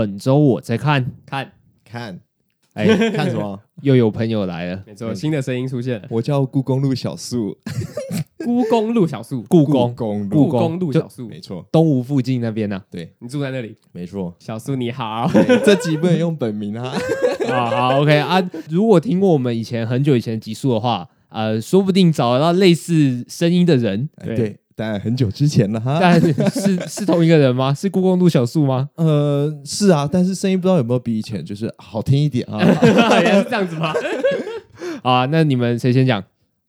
本周我在看看看，哎，看什么？又有朋友来了，没错，新的声音出现了。我叫故宫路小树，故宫路小树，故宫宫故宫路小树，没错，东吴附近那边呢。对，你住在那里，没错。小树你好，这集不能用本名啊。好 好，OK 啊。如果听过我们以前很久以前的集数的话，呃，说不定找得到类似声音的人。对。但很久之前了哈，但是是同一个人吗？是故宫路小树吗？呃，是啊，但是声音不知道有没有比以前就是好听一点啊？原来是这样子吗？啊，那你们谁先讲？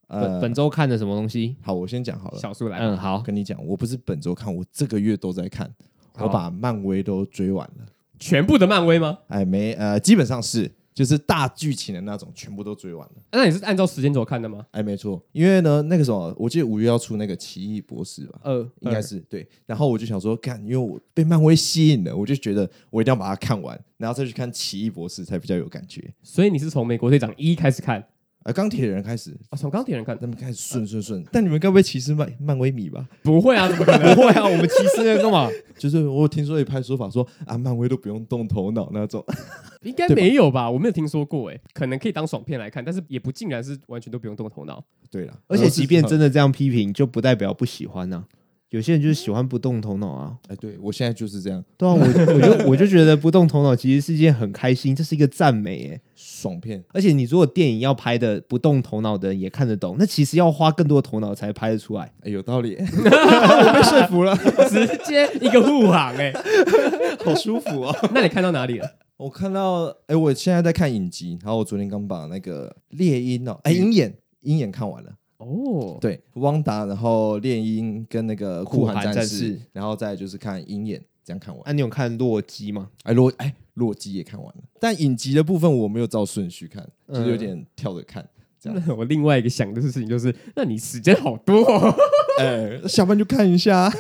呃，本本周看的什么东西？好，我先讲好了。小树来，嗯，好，跟你讲，我不是本周看，我这个月都在看，我把漫威都追完了，全部的漫威吗？哎，没，呃，基本上是。就是大剧情的那种，全部都追完了。那你是按照时间轴看的吗？哎，没错，因为呢，那个时候我记得五月要出那个奇异博士吧？呃，应该是对。然后我就想说，看，因为我被漫威吸引了，我就觉得我一定要把它看完，然后再去看奇异博士才比较有感觉。所以你是从美国队长一开始看？呃，钢铁人开始啊，从钢铁人看，他们开始顺顺顺。但你们该不会歧视漫漫威迷吧？不会啊，怎么可能？不会啊，我们歧视人干嘛？就是我听说一派说法说啊，漫威都不用动头脑那种，应该没有吧？我没有听说过，哎，可能可以当爽片来看，但是也不尽然是完全都不用动头脑。对了，而且即便真的这样批评，就不代表不喜欢呢。有些人就是喜欢不动头脑啊！哎，对我现在就是这样。对啊，我我就我就觉得不动头脑其实是一件很开心，这是一个赞美哎，爽片。而且你如果电影要拍的不动头脑的人也看得懂，那其实要花更多的头脑才拍得出来。哎，有道理，我被说服了，直接一个护航哎，好舒服啊！那你看到哪里了？我看到哎，我现在在看影集，然后我昨天刚把那个猎鹰哦，哎，鹰眼鹰眼看完了。哦，对，汪达，然后猎鹰跟那个酷寒战士，然后再就是看鹰眼，这样看完。啊，你有看洛基吗？哎，洛哎，洛基也看完了，但影集的部分我没有照顺序看，就是有点跳着看。嗯、这样，我另外一个想的事情就是，那你时间好多，哦，哎，下班就看一下。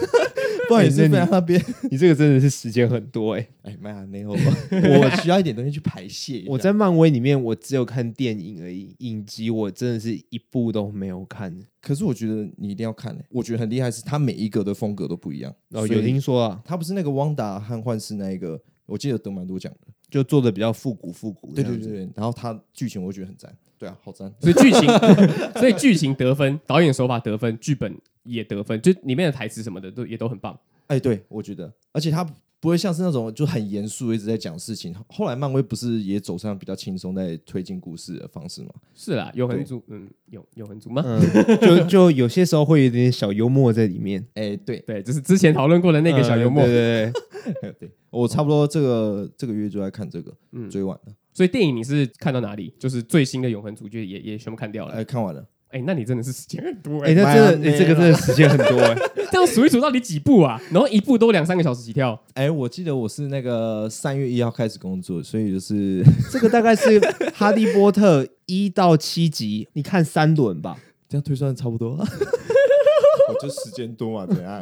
不好意思，那边你这个真的是时间很多哎哎，麦亚内我需要一点东西去排泄。我在漫威里面，我只有看电影而已，影集我真的是一部都没有看。可是我觉得你一定要看，我觉得很厉害，是它每一个的风格都不一样。哦，有听说啊，他不是那个汪达和幻视那一个，我记得得蛮多奖的，就做的比较复古复古。对对对，然后他剧情我觉得很赞，对啊，好赞。所以剧情，所以剧情得分，导演手法得分，剧本也得分，就里面的台词什么的都也都很棒。哎，对，我觉得，而且他不会像是那种就很严肃一直在讲事情。后来漫威不是也走上比较轻松在推进故事的方式吗？是啦，有很足，嗯，有有很足吗？嗯，就 就有些时候会有点小幽默在里面。哎，对对，就是之前讨论过的那个小幽默。嗯、对对对，对，我差不多这个这个月就在看这个，嗯，追完了。所以电影你是看到哪里？就是最新的永恒主角也也全部看掉了。哎，看完了。哎，那你真的是时间很多哎，那真的，哎，这个真的时间很多哎。这样数一数到底几部啊？然后一部都两三个小时起跳。哎，我记得我是那个三月一号开始工作，所以就是 这个大概是《哈利波特》一到七集，你看三轮吧，这样推算差不多。我就时间多嘛，怎样？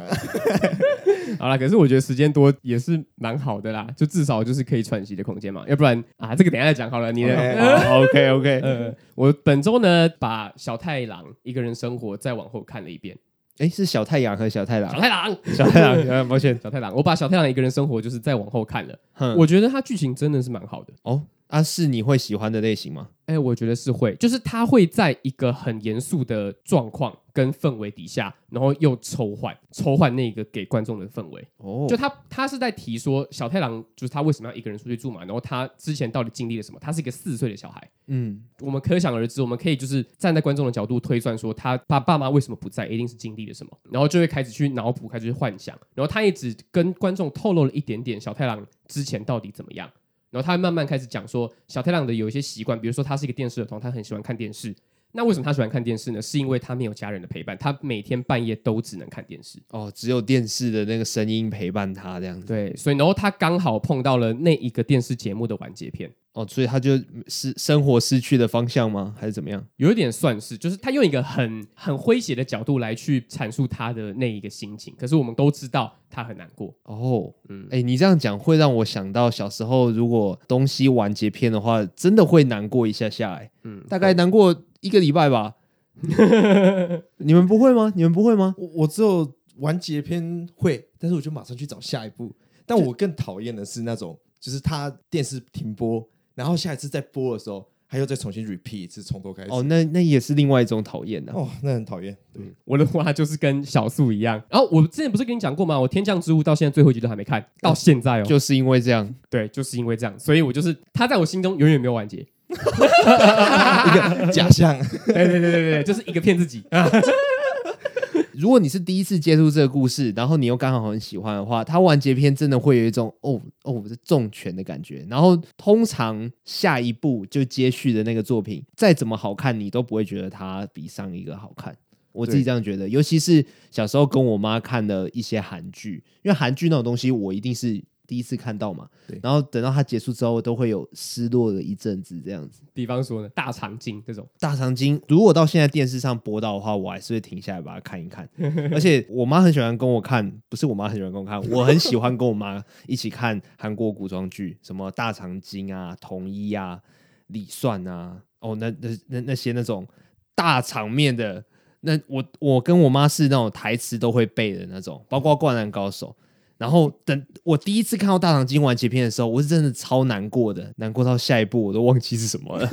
好啦，可是我觉得时间多也是蛮好的啦，就至少就是可以喘息的空间嘛。要不然啊，这个等一下再讲好了。你的 OK OK，呃，我本周呢把小太郎一个人生活再往后看了一遍。哎，是小太阳和小太郎？小太郎，小太郎，抱歉，小太郎。我把小太郎一个人生活就是再往后看了，我觉得他剧情真的是蛮好的哦。啊，是你会喜欢的类型吗？哎，我觉得是会，就是他会在一个很严肃的状况跟氛围底下，然后又抽换抽换那个给观众的氛围。哦，就他他是在提说小太郎就是他为什么要一个人出去住嘛，然后他之前到底经历了什么？他是一个四岁的小孩。嗯，我们可想而知，我们可以就是站在观众的角度推算说，他爸爸妈为什么不在，一定是经历了什么，然后就会开始去脑补，开始去幻想，然后他也只跟观众透露了一点点小太郎之前到底怎么样。然后他慢慢开始讲说，小太郎的有一些习惯，比如说他是一个电视儿童，他很喜欢看电视。那为什么他喜欢看电视呢？是因为他没有家人的陪伴，他每天半夜都只能看电视。哦，只有电视的那个声音陪伴他这样子。对，所以然后他刚好碰到了那一个电视节目的完结篇。哦，所以他就是生活失去的方向吗？还是怎么样？有一点算是，就是他用一个很很诙谐的角度来去阐述他的那一个心情。可是我们都知道他很难过。哦，嗯，哎，你这样讲会让我想到小时候，如果东西完结篇的话，真的会难过一下下来。嗯，大概难过一个礼拜吧。你们不会吗？你们不会吗？我我只有完结篇会，但是我就马上去找下一部。但我更讨厌的是那种。就是他电视停播，然后下一次再播的时候，他又再重新 repeat 一次，从头开始。哦，那那也是另外一种讨厌的。哦，那很讨厌。对，我的话就是跟小树一样。然 后我之前不是跟你讲过吗？我《天降之物》到现在最后一集都还没看，到现在哦，就是因为这样。对，就是因为这样，所以我就是他在我心中永远没有完结。一个假象。对对对对对，就是一个骗自己。如果你是第一次接触这个故事，然后你又刚好很喜欢的话，它完结篇真的会有一种哦哦这重拳的感觉。然后通常下一部就接续的那个作品，再怎么好看，你都不会觉得它比上一个好看。我自己这样觉得，尤其是小时候跟我妈看的一些韩剧，因为韩剧那种东西，我一定是。第一次看到嘛，对，然后等到它结束之后，都会有失落的一阵子这样子。比方说呢，大长今这种大长今，如果到现在电视上播到的话，我还是会停下来把它看一看。而且我妈很喜欢跟我看，不是我妈很喜欢跟我看，我很喜欢跟我妈一起看韩国古装剧，什么大长今啊、统一啊、李算啊，哦，那那那那些那种大场面的，那我我跟我妈是那种台词都会背的那种，包括《灌篮高手》。然后等我第一次看到大长今完结篇的时候，我是真的超难过的，难过到下一步我都忘记是什么了。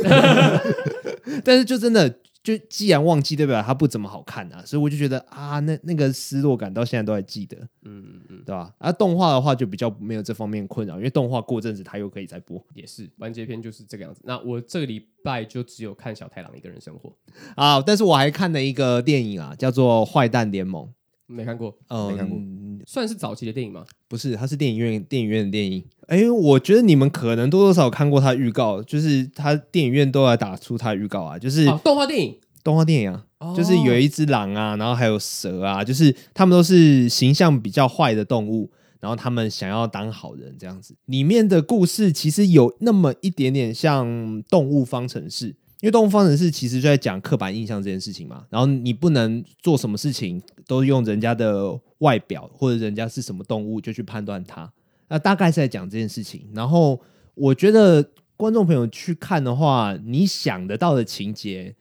但是就真的就既然忘记，代表它不怎么好看啊，所以我就觉得啊，那那个失落感到现在都还记得，嗯嗯嗯，对吧？而、啊、动画的话就比较没有这方面困扰，因为动画过阵子它又可以再播，也是完结篇就是这个样子。那我这个礼拜就只有看小太郎一个人生活啊，但是我还看了一个电影啊，叫做《坏蛋联盟》。没看过，嗯，没看过，算是早期的电影吗？不是，它是电影院电影院的电影。哎，我觉得你们可能多多少少看过它预告，就是它电影院都要打出它预告啊，就是动画电影，动画电影啊，就是有一只狼啊，然后还有蛇啊，就是他们都是形象比较坏的动物，然后他们想要当好人这样子。里面的故事其实有那么一点点像《动物方程式》。因为动物方程式其实就在讲刻板印象这件事情嘛，然后你不能做什么事情都用人家的外表或者人家是什么动物就去判断它，那大概是在讲这件事情。然后我觉得观众朋友去看的话，你想得到的情节。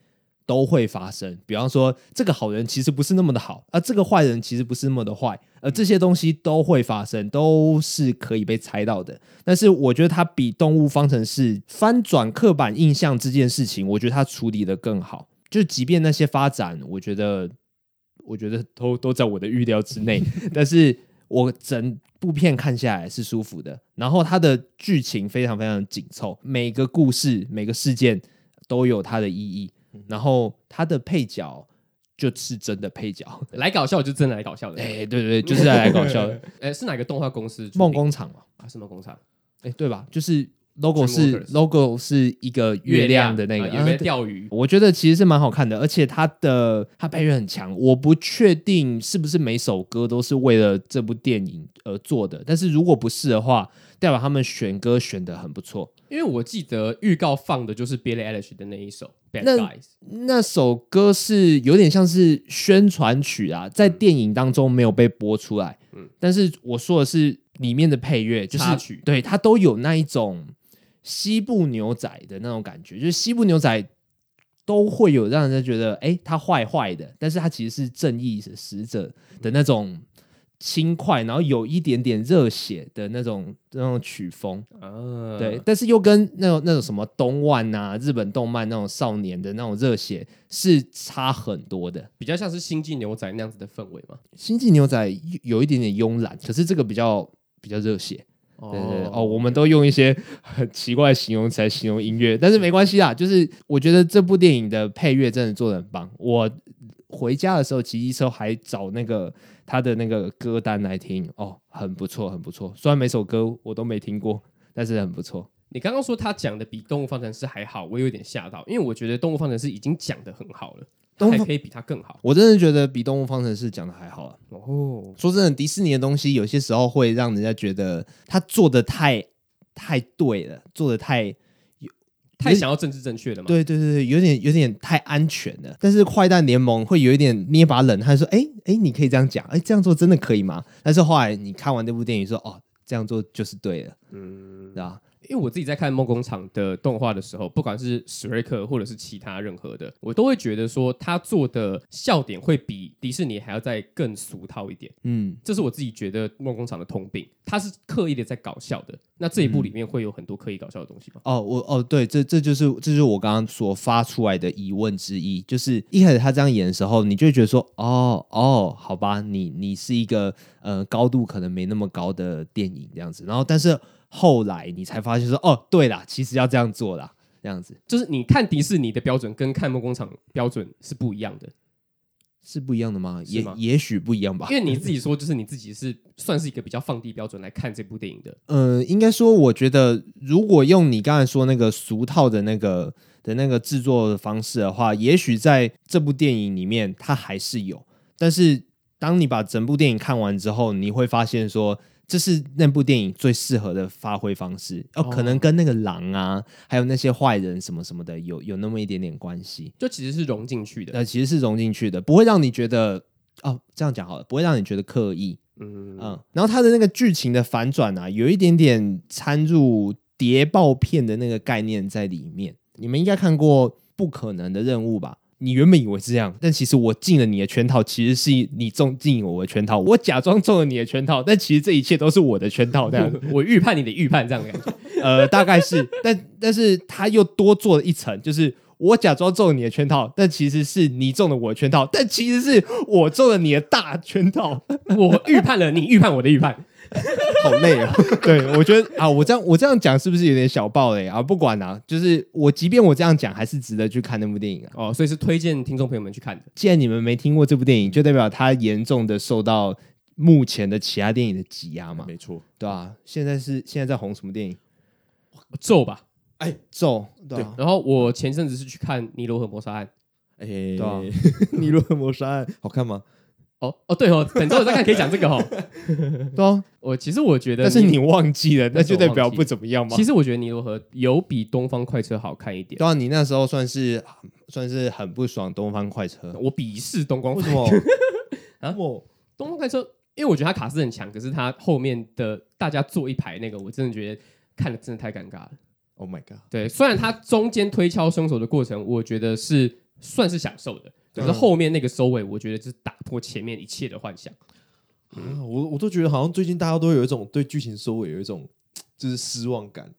都会发生，比方说这个好人其实不是那么的好，而这个坏人其实不是那么的坏，而这些东西都会发生，都是可以被猜到的。但是我觉得它比动物方程式翻转刻板印象这件事情，我觉得它处理的更好。就即便那些发展，我觉得我觉得都都在我的预料之内，但是我整部片看下来是舒服的。然后它的剧情非常非常紧凑，每个故事每个事件都有它的意义。然后他的配角就是真的配角，来搞笑就真的来搞笑的。哎，对对对，就是来搞笑的。哎，是哪个动画公司？梦工厂嘛？啊，是梦工厂。哎，对吧？就是 logo 是 logo 是一个月亮的那个，有没有钓鱼？我觉得其实是蛮好看的，而且它的它配乐很强。我不确定是不是每首歌都是为了这部电影而做的，但是如果不是的话，代表他们选歌选的很不错。因为我记得预告放的就是 Billie Eilish 的那一首。Bad 那那首歌是有点像是宣传曲啊，在电影当中没有被播出来。嗯，但是我说的是里面的配乐，就是曲，对，它都有那一种西部牛仔的那种感觉，就是西部牛仔都会有让人家觉得，哎、欸，他坏坏的，但是他其实是正义的使者的那种。轻快，然后有一点点热血的那种那种曲风，啊、对，但是又跟那种那种什么东万啊，日本动漫那种少年的那种热血是差很多的，比较像是星际牛仔那样子的氛围嘛。星际牛仔有一点点慵懒，可是这个比较比较热血。对对对，哦，我们都用一些很奇怪的形容词来形容音乐，但是没关系啦，就是我觉得这部电影的配乐真的做的很棒。我回家的时候骑机车还找那个。他的那个歌单来听哦，很不错，很不错。虽然每首歌我都没听过，但是很不错。你刚刚说他讲的比《动物方程式》还好，我有点吓到，因为我觉得《动物方程式》已经讲的很好了，都还可以比它更好。我真的觉得比《动物方程式》讲的还好啊。哦，说真的，迪士尼的东西有些时候会让人家觉得他做的太太对了，做的太。太想要政治正确了嘛？对对对对，有点有点太安全了。但是坏蛋联盟会有一点捏把冷，汗说：“哎哎，你可以这样讲，哎，这样做真的可以吗？”但是后来你看完这部电影说：“哦，这样做就是对了。”嗯，对吧？因为我自己在看梦工厂的动画的时候，不管是史瑞克或者是其他任何的，我都会觉得说他做的笑点会比迪士尼还要再更俗套一点。嗯，这是我自己觉得梦工厂的通病，他是刻意的在搞笑的。那这一部里面会有很多刻意搞笑的东西吗？嗯、哦，我哦，对，这这就是这就是我刚刚所发出来的疑问之一，就是一开始他这样演的时候，你就会觉得说，哦哦，好吧，你你是一个呃高度可能没那么高的电影这样子，然后但是。后来你才发现说，哦，对啦，其实要这样做啦，这样子就是你看迪士尼的标准跟看梦工厂标准是不一样的，是不一样的吗？也也许不一样吧。因为你自己说，就是你自己是算是一个比较放低标准来看这部电影的。呃，应该说，我觉得如果用你刚才说那个俗套的那个的那个制作的方式的话，也许在这部电影里面它还是有，但是当你把整部电影看完之后，你会发现说。这是那部电影最适合的发挥方式，哦，可能跟那个狼啊，还有那些坏人什么什么的有有那么一点点关系，就其实是融进去的，呃，其实是融进去的，不会让你觉得哦，这样讲好了，不会让你觉得刻意，嗯。嗯，然后他的那个剧情的反转啊，有一点点掺入谍报片的那个概念在里面，你们应该看过《不可能的任务》吧？你原本以为是这样，但其实我进了你的圈套，其实是你中进我的圈套。我假装中了你的圈套，但其实这一切都是我的圈套。这样，我预判你的预判，这样的感觉。呃，大概是，但但是他又多做了一层，就是我假装中了你的圈套，但其实是你中了我的圈套，但其实是我中了你的大圈套。我预判了你预判我的预判。好累哦！对，我觉得啊，我这样我这样讲是不是有点小爆雷啊？不管啊，就是我即便我这样讲，还是值得去看那部电影啊。哦，所以是推荐听众朋友们去看的。既然你们没听过这部电影，就代表它严重的受到目前的其他电影的挤压嘛？没错，对啊，现在是现在在红什么电影？咒吧？哎，咒。对啊。然后我前阵子是去看《尼罗河谋杀案》。哎，对啊，《尼罗河谋杀案》好看吗？哦哦对哦，等周我再看可以讲这个哦。对啊，我其实我觉得，但是你忘记了，那就代表不怎么样吗？其实我觉得尼罗河有比东方快车好看一点。对啊，你那时候算是算是很不爽东方快车，我鄙视东方快车。啊，我东方快车，因为我觉得它卡斯很强，可是它后面的大家坐一排那个，我真的觉得看的真的太尴尬了。Oh my god！对，虽然它中间推敲凶手的过程，我觉得是算是享受的。可是后面那个收尾，我觉得是打破前面一切的幻想。啊，我我都觉得好像最近大家都有一种对剧情收尾有一种就是失望感。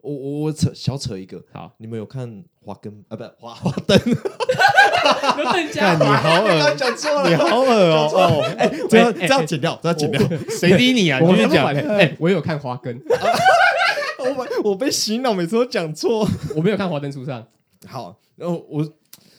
我我我扯小扯一个，好，你们有看华根啊？不，华华灯。看你好恶，讲错了，你好恶哦！哎，这样这样剪掉，这样剪掉。谁逼你啊？你继续讲。哎，我有看华根。我我被洗脑，每次都讲错。我没有看《华灯初上》。好，然后我。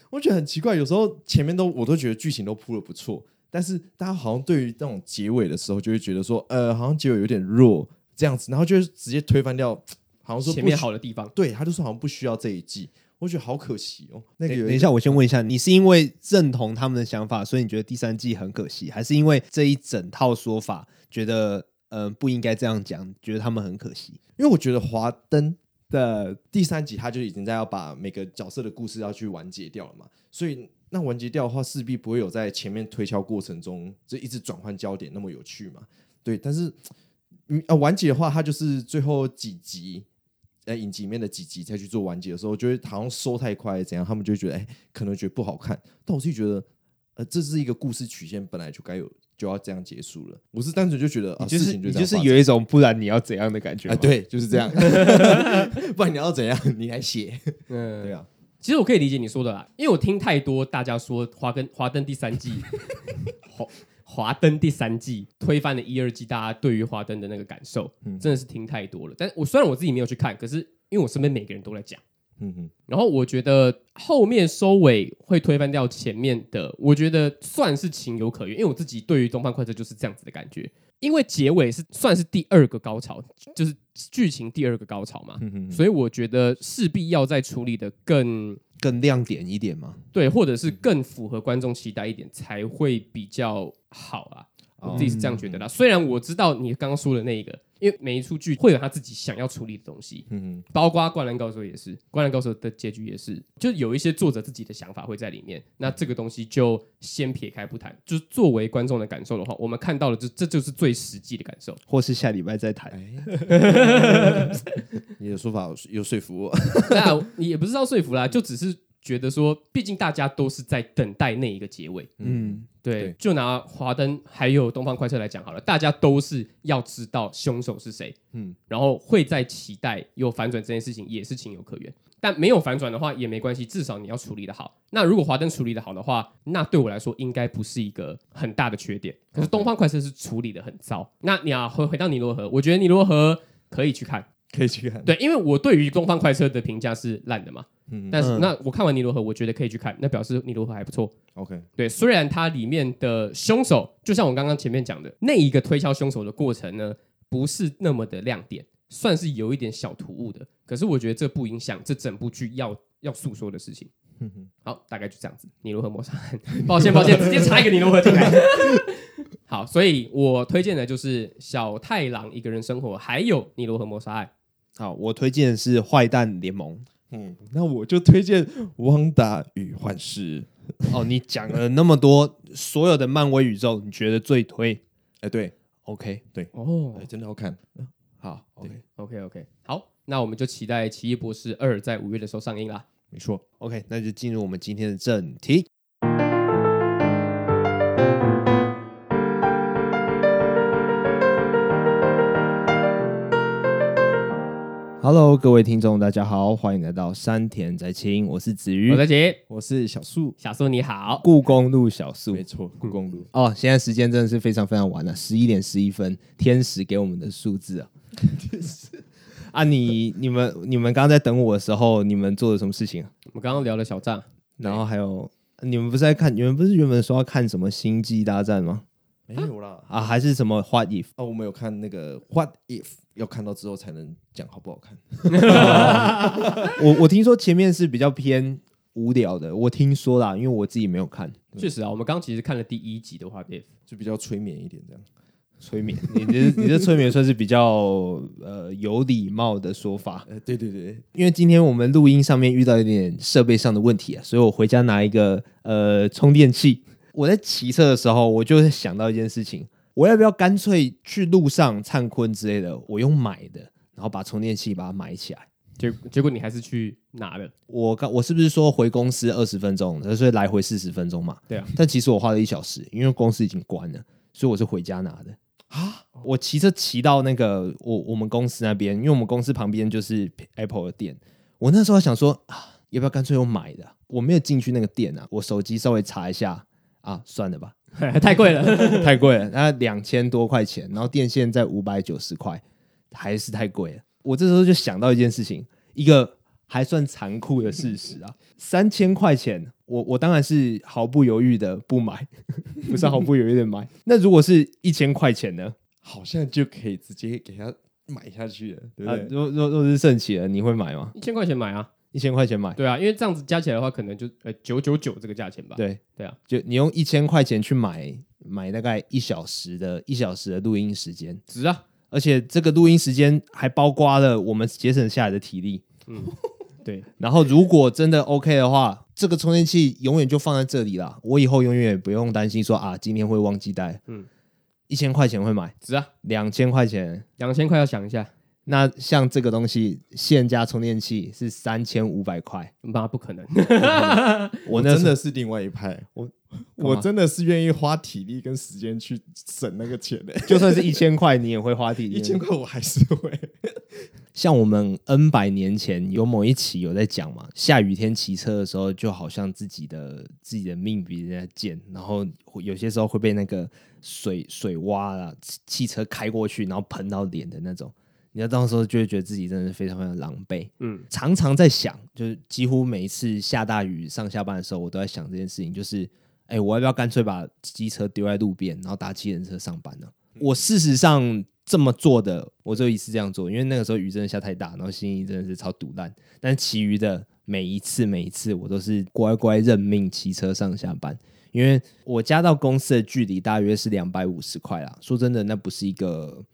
我觉得很奇怪，有时候前面都我都觉得剧情都铺的不错，但是大家好像对于这种结尾的时候，就会觉得说，呃，好像结尾有点弱这样子，然后就直接推翻掉，好像说前面好的地方，对，他就说好像不需要这一季，我觉得好可惜哦。那个等一下，我先问一下，你是因为认同他们的想法，所以你觉得第三季很可惜，还是因为这一整套说法觉得，呃，不应该这样讲，觉得他们很可惜？因为我觉得华灯。的第三集，他就已经在要把每个角色的故事要去完结掉了嘛，所以那完结掉的话，势必不会有在前面推敲过程中就一直转换焦点那么有趣嘛。对，但是嗯啊完结的话，他就是最后几集呃影集里面的几集再去做完结的时候，就会好像收太快怎样，他们就觉得哎、可能觉得不好看。但我自己觉得，呃，这是一个故事曲线本来就该有。就要这样结束了。我是单纯就觉得，就是、事情就，是有一种不然你要怎样的感觉啊？对，就是这样。不然你要怎样？你来写。嗯，对啊。其实我可以理解你说的啦，因为我听太多大家说《华灯华灯》第三季，华华灯第三季推翻了一二季，大家对于华灯的那个感受，嗯、真的是听太多了。但我虽然我自己没有去看，可是因为我身边每个人都在讲。嗯哼，然后我觉得后面收尾会推翻掉前面的，我觉得算是情有可原，因为我自己对于《东方快车》就是这样子的感觉，因为结尾是算是第二个高潮，就是剧情第二个高潮嘛，嗯哼，所以我觉得势必要再处理的更更亮点一点嘛，对，或者是更符合观众期待一点才会比较好啊，我自己是这样觉得啦。虽然我知道你刚刚说的那一个。因为每一出剧会有他自己想要处理的东西，嗯哼，包括《灌篮高手》也是，《灌篮高手》的结局也是，就有一些作者自己的想法会在里面。那这个东西就先撇开不谈，就是作为观众的感受的话，我们看到了这这就是最实际的感受，或是下礼拜再谈。你的说法有说服我。那也不是要说服啦，就只是觉得说，毕竟大家都是在等待那一个结尾。嗯，对。对就拿华灯还有东方快车来讲好了，大家都是要知道凶手是谁。嗯，然后会在期待有反转这件事情，也是情有可原。但没有反转的话也没关系，至少你要处理的好。那如果华灯处理的好的话，那对我来说应该不是一个很大的缺点。可是东方快车是处理的很糟。那你要回回到尼罗河，我觉得尼罗河可以去看，可以去看。对，因为我对于东方快车的评价是烂的嘛。嗯。但是那我看完尼罗河，我觉得可以去看，那表示尼罗河还不错。OK。对，虽然它里面的凶手，就像我刚刚前面讲的那一个推敲凶手的过程呢，不是那么的亮点。算是有一点小突兀的，可是我觉得这不影响这整部剧要要诉说的事情。好，大概就这样子。尼罗河谋杀案，抱歉抱歉，直接插一个尼罗河进来。好，所以我推荐的就是小太郎一个人生活，还有尼罗河谋杀案。好，我推荐的是坏蛋联盟。嗯，那我就推荐汪达与幻视。哦，你讲了那么多所有的漫威宇宙，你觉得最推？哎、欸，对，OK，对，哦，欸、真的好看。好，OK，OK，OK，好，那我们就期待《奇异博士二》在五月的时候上映啦。没错，OK，那就进入我们今天的正题。Hello，各位听众，大家好，欢迎来到山田宅青，我是子瑜，我是杰，我是小树，小树你好，故宫路小树，没错，故宫路。哦，现在时间真的是非常非常晚了，十一点十一分，天使给我们的数字啊。啊你，你你们你们刚刚在等我的时候，你们做了什么事情啊？我们刚刚聊了小站，然后还有你们不是在看？你们不是原本说要看什么《星际大战》吗？没有啦，啊，还是什么 What If？哦，我们有看那个 What If，要看到之后才能讲好不好看。我我听说前面是比较偏无聊的，我听说啦，因为我自己没有看。确实啊，我们刚刚其实看了第一集的 What If，就比较催眠一点这样。催眠，你这你这催眠算是比较呃有礼貌的说法。呃，对对对，因为今天我们录音上面遇到一点设备上的问题啊，所以我回家拿一个呃充电器。我在骑车的时候，我就会想到一件事情：我要不要干脆去路上灿坤之类的，我用买的，然后把充电器把它买起来。结结果你还是去拿了。我刚我是不是说回公司二十分钟，所以来回四十分钟嘛？对啊。但其实我花了一小时，因为公司已经关了，所以我是回家拿的。啊！我骑车骑到那个我我们公司那边，因为我们公司旁边就是 Apple 的店。我那时候想说啊，要不要干脆用买的？我没有进去那个店啊，我手机稍微查一下啊，算了吧，太贵了，太贵了，那两千多块钱，然后电线在五百九十块，还是太贵了。我这时候就想到一件事情，一个。还算残酷的事实啊，三千块钱，我我当然是毫不犹豫的不买，不是毫不犹豫的买。那如果是一千块钱呢？好像就可以直接给他买下去了，对不对？若若若是盛起了，你会买吗？一千块钱买啊，一千块钱买，对啊，因为这样子加起来的话，可能就呃九九九这个价钱吧。对对啊，就你用一千块钱去买买大概一小时的一小时的录音时间，值啊！而且这个录音时间还包括了我们节省下来的体力，嗯。对，然后如果真的 OK 的话，这个充电器永远就放在这里了。我以后永远也不用担心说啊，今天会忘记带。嗯，一千块钱会买，值啊，两千块钱，两千块要想一下。那像这个东西，线加充电器是三千五百块，那不可能。我真的是另外一派，我我真的是愿意花体力跟时间去省那个钱的。就算是一千块，你也会花体力。一千块我还是会。像我们 N 百年前有某一期有在讲嘛，下雨天骑车的时候，就好像自己的自己的命比人家贱，然后有些时候会被那个水水洼了，汽车开过去，然后喷到脸的那种。你要到时候就会觉得自己真的是非常非常狼狈，嗯，常常在想，就是几乎每一次下大雨上下班的时候，我都在想这件事情，就是，哎、欸，我要不要干脆把机车丢在路边，然后搭计程车上班呢？嗯、我事实上这么做的，我只有一次这样做，因为那个时候雨真的下太大，然后心里真的是超堵烂。但其余的每一次每一次，我都是乖乖认命骑车上下班，因为我家到公司的距离大约是两百五十块啦。说真的，那不是一个。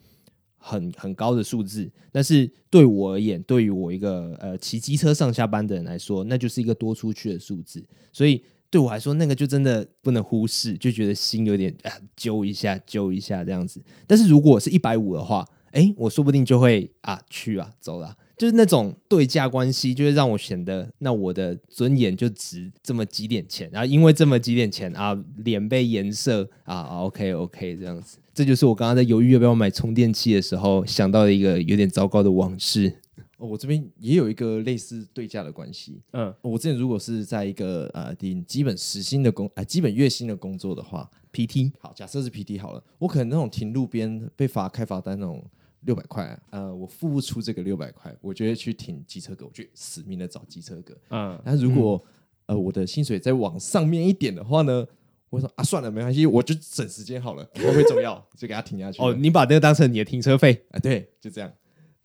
很很高的数字，但是对我而言，对于我一个呃骑机车上下班的人来说，那就是一个多出去的数字，所以对我来说，那个就真的不能忽视，就觉得心有点啊揪一下揪一下这样子。但是如果是一百五的话，哎，我说不定就会啊去啊走了，就是那种对价关系，就会让我显得那我的尊严就值这么几点钱，然后因为这么几点钱啊，脸被颜色啊，OK OK 这样子，这就是我刚刚在犹豫要不要买充电器的时候想到的一个有点糟糕的往事。哦，我这边也有一个类似对价的关系。嗯，我之前如果是在一个呃领基本时薪的工，呃基本月薪的工作的话，PT 好，假设是 PT 好了，我可能那种停路边被罚开罚单那种。六百块，呃，我付不出这个六百块，我就会去停机车格，我就死命的找机车格。嗯，但如果、嗯、呃我的薪水再往上面一点的话呢，我说啊算了，没关系，我就省时间好了，不会重要，就给他停下去。哦，你把那个当成你的停车费啊？对，就这样。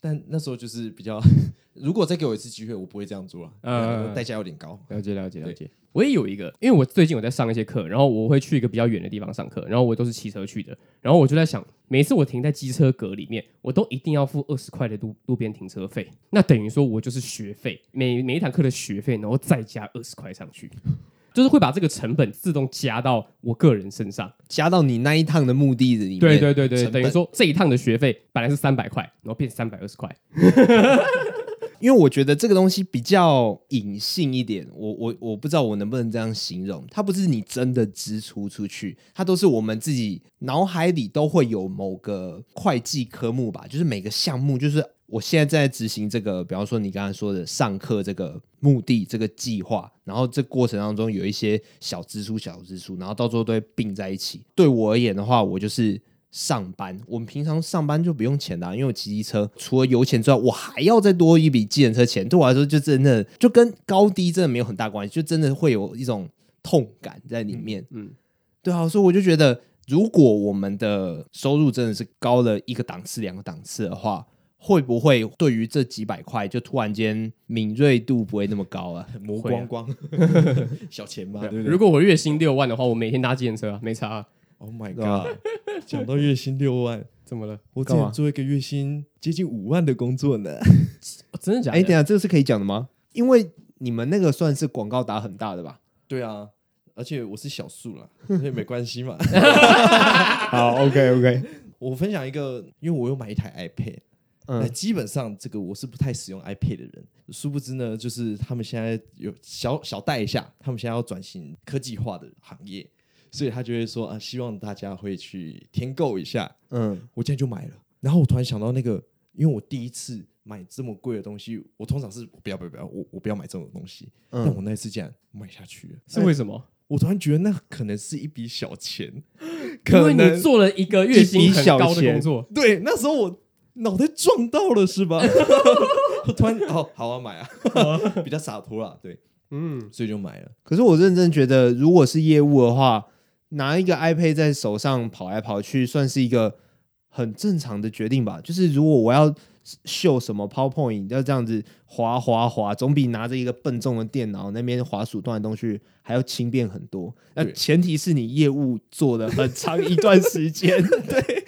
但那时候就是比较，如果再给我一次机会，我不会这样做了。呃，代价有点高。了解，了解，了解。我也有一个，因为我最近我在上一些课，然后我会去一个比较远的地方上课，然后我都是骑车去的。然后我就在想，每次我停在机车格里面，我都一定要付二十块的路路边停车费。那等于说我就是学费，每每一堂课的学费，然后再加二十块上去。就是会把这个成本自动加到我个人身上，加到你那一趟的目的里面。对对对对，等于说这一趟的学费本来是三百块，然后变三百二十块。因为我觉得这个东西比较隐性一点，我我我不知道我能不能这样形容，它不是你真的支出出去，它都是我们自己脑海里都会有某个会计科目吧，就是每个项目就是。我现在在执行这个，比方说你刚才说的上课这个目的这个计划，然后这过程当中有一些小支出、小支出，然后到最后都会并在一起。对我而言的话，我就是上班，我们平常上班就不用钱的啊，因为我骑机车，除了油钱之外，我还要再多一笔计程车钱。对我来说，就真的就跟高低真的没有很大关系，就真的会有一种痛感在里面。嗯，嗯对啊，所以我就觉得，如果我们的收入真的是高了一个档次、两个档次的话。会不会对于这几百块就突然间敏锐度不会那么高啊？磨光光，啊、小钱嘛，对不对？如果我月薪六万的话，我每天搭自行车啊，没差啊。Oh my god！讲到月薪六万，怎么了？我之前做一个月薪接近五万的工作呢。真的假的？哎，等下这个是可以讲的吗？因为你们那个算是广告打很大的吧？对啊，而且我是小数了，所以没关系嘛。好，OK OK。我分享一个，因为我有买一台 iPad。那基本上这个我是不太使用 iPad 的人，殊不知呢，就是他们现在有小小带一下，他们现在要转型科技化的行业，所以他就会说啊，希望大家会去添购一下。嗯，我今天就买了，然后我突然想到那个，因为我第一次买这么贵的东西，我通常是不要不要不要，我我不要买这种东西，嗯、但我那一次竟然买下去了，是为什么？我突然觉得那可能是一笔小钱，可能你做了一个月薪很高的工作，对，那时候我。脑袋撞到了是吧？我 突然哦，好啊，买啊，比较洒脱啦，对，嗯，所以就买了。可是我认真觉得，如果是业务的话，拿一个 iPad 在手上跑来跑去，算是一个很正常的决定吧。就是如果我要秀什么 PowerPoint，要这样子滑滑滑，总比拿着一个笨重的电脑那边滑鼠断来断去还要轻便很多。那前提是你业务做了很长一段时间，对。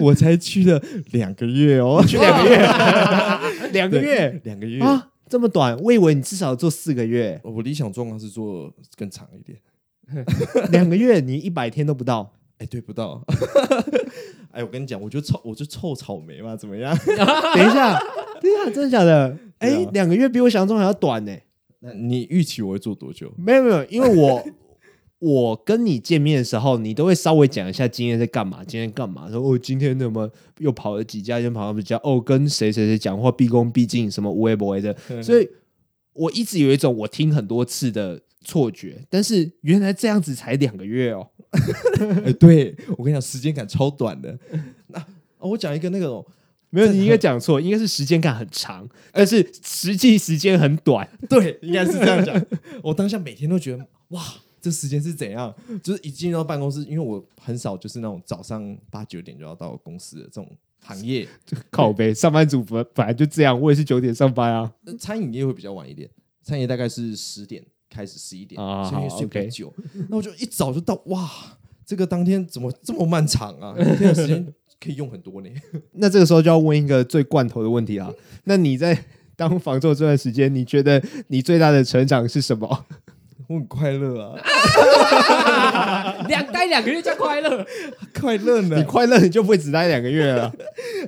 我才去了两个月哦，去两个月，两个月，两个月啊，这么短？我以为你至少做四个月。我理想状况是做更长一点，两个月你一百天都不到？哎，对，不到。哎，我跟你讲，我就臭，我就臭草莓嘛，怎么样？等一下，等一下，真的假的？哎，两个月比我想象中还要短呢。那你预期我会做多久？没有没有，因为我。我跟你见面的时候，你都会稍微讲一下今天在干嘛，今天干嘛？说哦，今天怎么又跑了几家，又跑了几家？哦，跟谁谁谁讲话，毕恭毕敬，什么无微不微的。所以我一直有一种我听很多次的错觉，但是原来这样子才两个月哦。欸、对我跟你讲，时间感超短的。那、啊、我讲一个那个，没有，你应该讲错，应该是时间感很长，但是实际时间很短。对，应该是这样讲。我当下每天都觉得哇。这时间是怎样？就是一进到办公室，因为我很少就是那种早上八九点就要到公司的这种行业，靠背上班族本本来就这样，我也是九点上班啊。餐饮业会比较晚一点，餐饮大概是十点开始，十一点啊，所以睡比较久。那我就一早就到，哇，这个当天怎么这么漫长啊？一天的时间可以用很多呢。那这个时候就要问一个最罐头的问题啊，那你在当房仲这段时间，你觉得你最大的成长是什么？我很快乐啊！两待两个月叫快乐，快乐呢？你快乐，你就不会只待两个月了。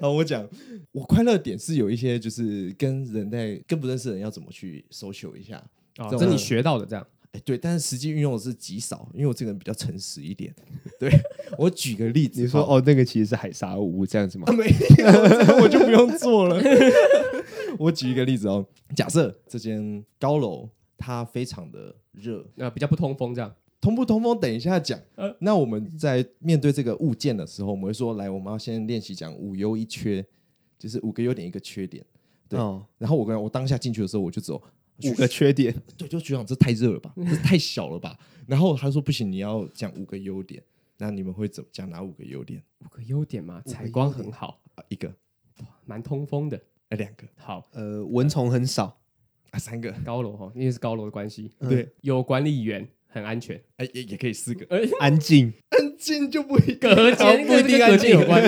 啊，我讲，我快乐点是有一些就是跟人在跟不认识的人要怎么去 social 一下，哦，这是你学到的这样。哎，对，但是实际运用的是极少，因为我这个人比较诚实一点。对，我举个例子，你说哦，那个其实是海沙屋这样子吗？啊、没有，这个我就不用做了。我举一个例子哦，假设这间高楼它非常的热，呃，比较不通风，这样通不通风？等一下讲。呃、那我们在面对这个物件的时候，我们会说，来，我们要先练习讲五优一缺，就是五个优点一个缺点。对，哦、然后我跟我当下进去的时候，我就走。五个缺点，对，就局长这太热了吧，这太小了吧。然后他说不行，你要讲五个优点。那你们会怎么讲哪五个优点？五个优点嘛，采光很好。啊，一个，蛮通风的，哎，两个，好，呃，蚊虫很少啊，三个，高楼哈，因为是高楼的关系，对，有管理员，很安全，哎，也也可以四个，安静，安静就不一个，隔间不一定安静有关，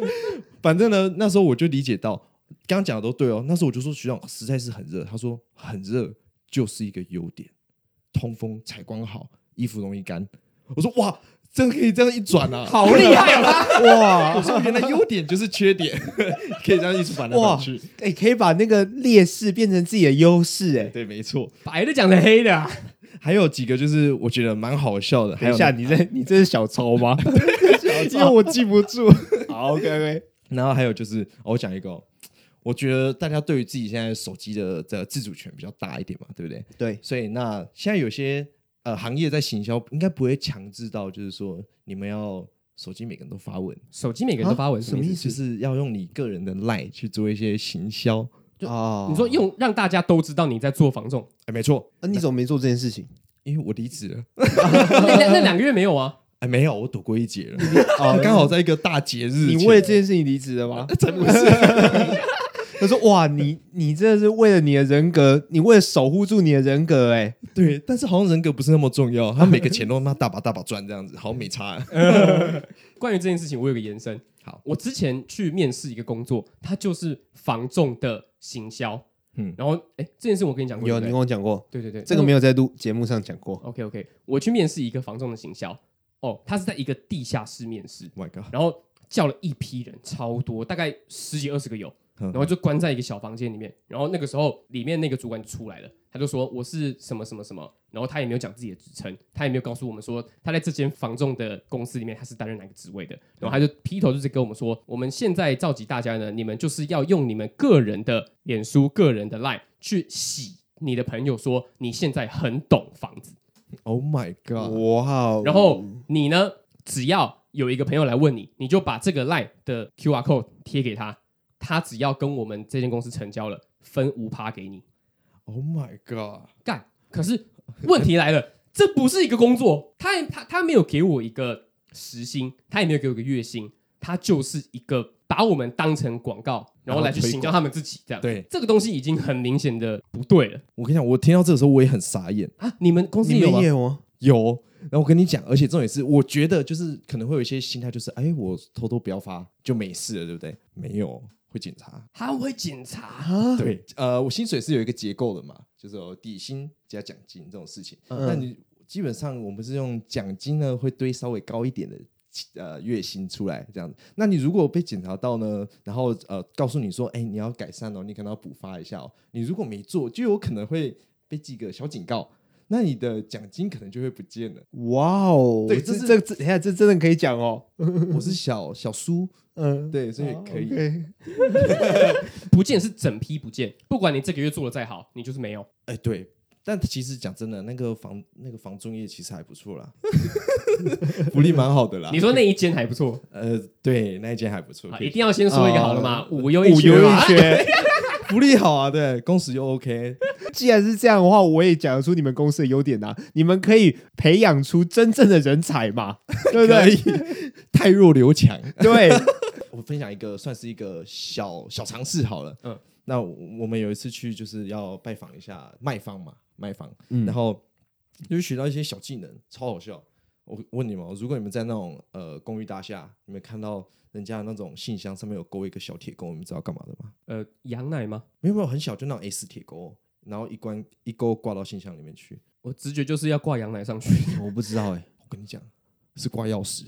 反正呢，那时候我就理解到，刚刚讲的都对哦。那时候我就说，学长实在是很热，他说很热。就是一个优点，通风、采光好，衣服容易干。我说哇，真的可以这样一转啊，好厉害啊！哇，我说原来优点就是缺点，可以这样一直转来转去。哎、欸，可以把那个劣势变成自己的优势，哎，对，没错，白的讲成黑的、啊。还有几个就是我觉得蛮好笑的。等一下，你这你这是小抄吗？小抄因为我记不住。好，OK OK。然后还有就是，我讲一个。我觉得大家对于自己现在手机的的自主权比较大一点嘛，对不对？对，所以那现在有些呃行业在行销，应该不会强制到，就是说你们要手机每个人都发文，手机每个人都发文，什么意思？就是要用你个人的 LINE 去做一些行销啊。你说用让大家都知道你在做房仲，哎，没错。那你怎么没做这件事情？因为我离职了。那那两个月没有啊？哎，没有，我躲过一劫了。哦，刚好在一个大节日，你为了这件事情离职了吗？才不是。他说：“哇，你你这是为了你的人格，你为了守护住你的人格，哎，对。但是好像人格不是那么重要，他每个钱都那大把大把赚这样子，好像没差。关于这件事情，我有个延伸。好，我之前去面试一个工作，它就是防重的行销。嗯，然后哎，这件事我跟你讲过，有你跟我讲过，对对对，这个没有在录节目上讲过。OK OK，我去面试一个防重的行销，哦，他是在一个地下室面试。My God，然后叫了一批人，超多，大概十几二十个有。”然后就关在一个小房间里面，然后那个时候里面那个主管就出来了，他就说我是什么什么什么，然后他也没有讲自己的职称，他也没有告诉我们说他在这间房仲的公司里面他是担任哪个职位的，然后他就劈头就是跟我们说，我们现在召集大家呢，你们就是要用你们个人的脸书、个人的 line 去洗你的朋友，说你现在很懂房子。Oh my god！哇.然后你呢，只要有一个朋友来问你，你就把这个 line 的 QR code 贴给他。他只要跟我们这间公司成交了，分五趴给你。Oh my god！干，可是问题来了，这不是一个工作，他他他没有给我一个时薪，他也没有给我一个月薪，他就是一个把我们当成广告，然后来去行销他们自己这样。对，这个东西已经很明显的不对了。我跟你讲，我听到这个时候我也很傻眼啊！你们公司有吗？有，有。然后我跟你讲，而且重点是，我觉得就是可能会有一些心态，就是哎，我偷偷不要发就没事了，对不对？没有。会检查，他会检查。对，呃，我薪水是有一个结构的嘛，就是有底薪加奖金这种事情。那你基本上我们是用奖金呢，会堆稍微高一点的呃月薪出来这样子。那你如果被检查到呢，然后呃告诉你说，哎，你要改善哦，你可能要补发一下哦。你如果没做，就有可能会被记个小警告。那你的奖金可能就会不见了。哇哦，对，这是这这，等下这真的可以讲哦。我是小小苏，嗯，对，所以可以。不见是整批不见，不管你这个月做的再好，你就是没有。哎，对，但其实讲真的，那个房那个房中业其实还不错啦，福利蛮好的啦。你说那一间还不错？呃，对，那一间还不错。一定要先说一个好了吗？五优一缺。福利好啊，对，工时又 OK。既然是这样的话，我也讲得出你们公司的优点啊。你们可以培养出真正的人才嘛，对不对？太弱留强。对，我分享一个，算是一个小小尝试好了。嗯，那我们有一次去，就是要拜访一下卖方嘛，卖方，嗯、然后就学到一些小技能，超好笑。我问你们，如果你们在那种呃公寓大厦，你们看到人家那种信箱上面有勾一个小铁钩，你们知道干嘛的吗？呃，羊奶吗？没有没有，很小，就那种 S 铁钩，然后一关一勾挂到信箱里面去。我直觉就是要挂羊奶上去，我不知道哎、欸。我跟你讲，是挂钥匙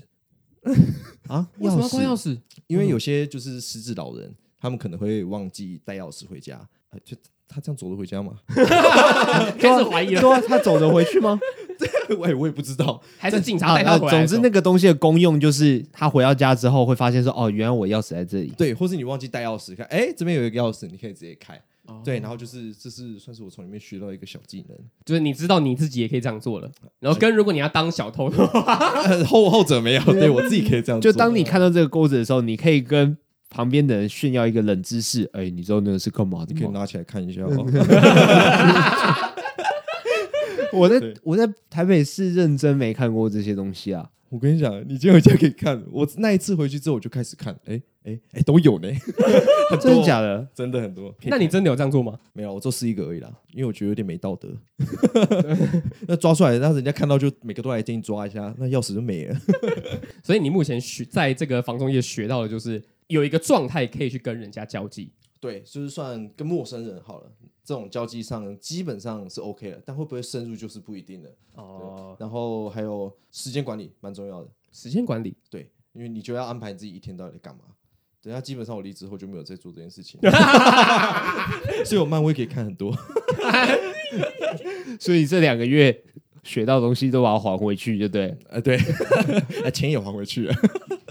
啊？为什么要关钥匙？因为有些就是失智老人，他们可能会忘记带钥匙回家。就他这样走着回家吗？开始怀疑了。对啊他走着回去吗？对，我也我也不知道，还是警察带他回来。总之，那个东西的功用就是，他回到家之后会发现说，哦，原来我钥匙在这里。对，或是你忘记带钥匙，看，哎，这边有一个钥匙，你可以直接开。对，然后就是这是算是我从里面学到一个小技能，就是你知道你自己也可以这样做了。然后跟如果你要当小偷的话，后后者没有，对我自己可以这样 做。就当你看到这个钩子的时候，你可以跟。旁边的人炫耀一个冷知识，哎，你知道那个是干嘛的？你可以拿起来看一下。我在我在台北市认真没看过这些东西啊！我跟你讲，你今天回家可以看。我那一次回去之后，我就开始看，哎哎哎，都有呢，真的假的？真的很多。那你真的有这样做吗？没有，我做试一个而已啦，因为我觉得有点没道德。那抓出来，让人家看到就每个都来进去抓一下，那钥匙就没了。所以你目前学在这个房仲业学到的就是。有一个状态可以去跟人家交际，对，就是算跟陌生人好了，这种交际上基本上是 OK 的，但会不会深入就是不一定的哦。然后还有时间管理蛮重要的，时间管理对，因为你就要安排自己一天到底在干嘛。等下基本上我离职后就没有再做这件事情，所以我漫威可以看很多，所以这两个月学到的东西都把它还回去，就对，呃对，那钱也还回去了。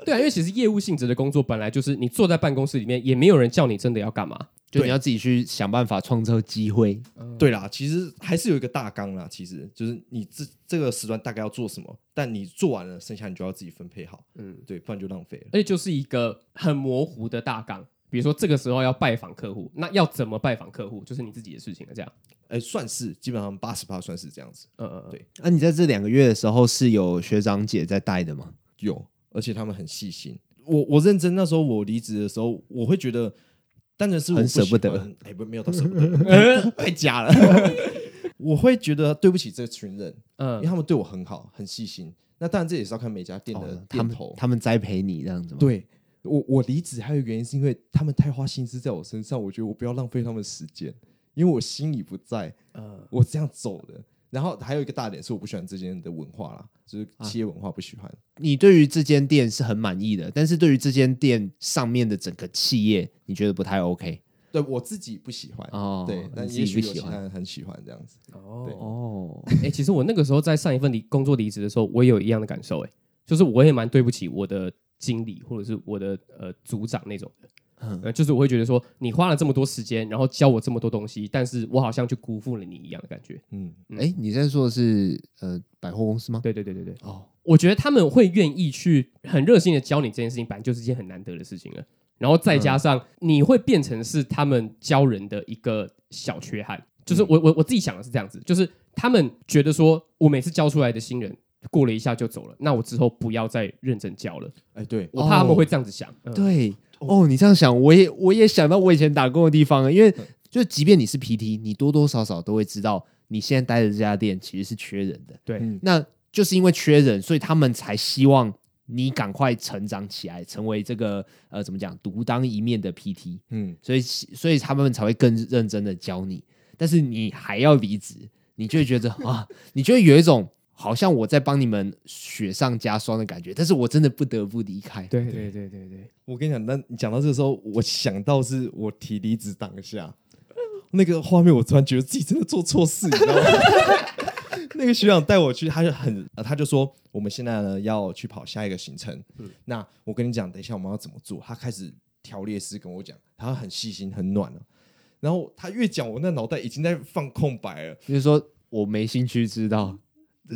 对啊，因为其实业务性质的工作本来就是你坐在办公室里面，也没有人叫你真的要干嘛，就你要自己去想办法创造机会。对啦，其实还是有一个大纲啦，其实就是你这这个时段大概要做什么，但你做完了，剩下你就要自己分配好。嗯，对，不然就浪费了。而且就是一个很模糊的大纲，比如说这个时候要拜访客户，那要怎么拜访客户，就是你自己的事情了。这样，哎，算是基本上八十趴算是这样子。嗯嗯，对。那你在这两个月的时候是有学长姐在带的吗？有。而且他们很细心，我我认真。那时候我离职的时候，我会觉得，当然是我很舍不得，哎，不，没有到舍不得，太假了。我会觉得对不起这群人，嗯，因为他们对我很好，很细心。那当然这也是要看每家店的店头，他们栽培你这样子吗？对，我我离职还有原因是因为他们太花心思在我身上，我觉得我不要浪费他们时间，因为我心已不在，嗯，我这样走的。然后还有一个大点是我不喜欢这间的文化啦，就是企业文化不喜欢。啊、你对于这间店是很满意的，但是对于这间店上面的整个企业，你觉得不太 OK？对我自己不喜欢哦，对，但也许有其他人很喜欢这样子。哦对哦，哎、欸，其实我那个时候在上一份离工作离职的时候，我也有一样的感受，哎，就是我也蛮对不起我的经理或者是我的呃组长那种的。嗯，就是我会觉得说，你花了这么多时间，然后教我这么多东西，但是我好像就辜负了你一样的感觉。嗯，哎、欸，你在说的是呃百货公司吗？对对对对对。哦，我觉得他们会愿意去很热心的教你这件事情，本来就是一件很难得的事情了。然后再加上你会变成是他们教人的一个小缺憾，就是我我我自己想的是这样子，就是他们觉得说我每次教出来的新人过了一下就走了，那我之后不要再认真教了。哎、欸，对，我怕他们会这样子想。哦嗯、对。哦，你这样想，我也我也想到我以前打工的地方，因为就即便你是 PT，你多多少少都会知道，你现在待的这家店其实是缺人的。对，那就是因为缺人，所以他们才希望你赶快成长起来，成为这个呃怎么讲独当一面的 PT。嗯，所以所以他们才会更认真的教你，但是你还要离职，你就会觉得 啊，你就会有一种。好像我在帮你们雪上加霜的感觉，但是我真的不得不离开。对对对对对，我跟你讲，那你讲到这个时候，我想到是我提离职当下那个画面，我突然觉得自己真的做错事，你知道吗？那个学长带我去，他就很，他就说我们现在呢要去跑下一个行程。嗯，那我跟你讲，等一下我们要怎么做？他开始条列式跟我讲，他很细心，很暖了。然后他越讲，我那脑袋已经在放空白了，就是说我没兴趣知道。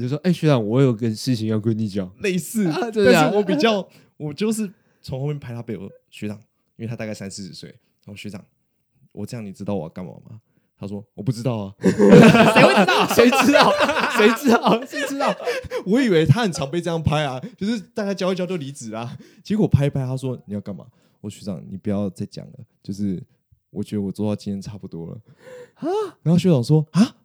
就说：“哎、欸，学长，我有个事情要跟你讲，类似，啊、但是我比较，我就是从后面拍他背，我说学长，因为他大概三四十岁，然后学长，我这样你知道我要干嘛吗？他说我不知道啊，谁会知道？谁知道？谁知道？谁知道？我以为他很常被这样拍啊，就是大家教一教就离职啊，结果拍一拍，他说你要干嘛？我说学长，你不要再讲了，就是我觉得我做到今天差不多了啊。然后学长说啊，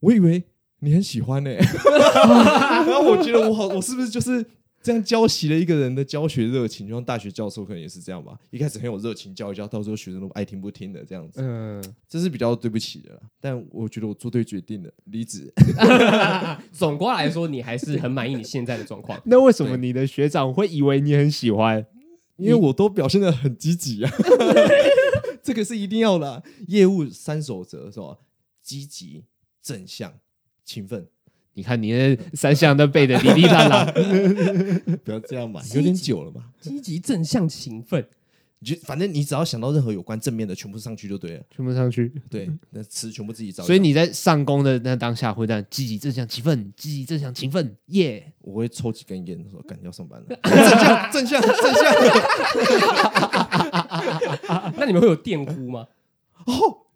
我以为。”你很喜欢呢、欸，然后我觉得我好，我是不是就是这样浇熄了一个人的教学热情？就像大学教授可能也是这样吧，一开始很有热情教一教，到时候学生都爱听不听的这样子。嗯，这是比较对不起的，但我觉得我做对决定了，离职。总括来说，你还是很满意你现在的状况。那为什么你的学长会以为你很喜欢？因为我都表现的很积极啊。这个是一定要的、啊。业务三守则是吧？积极、正向、勤奋。你看你那三项都背的滴滴答答，不要这样嘛，有点久了嘛。积极、正向、勤奋。就反正你只要想到任何有关正面的，全部上去就对了，全部上去。对，那词全部自己找。所以你在上工的那当下会这样积极正向勤奋，积极正向勤奋，耶、yeah！我会抽几根烟，说赶紧要上班了。正向正向正向。那你们会有电呼吗？哦，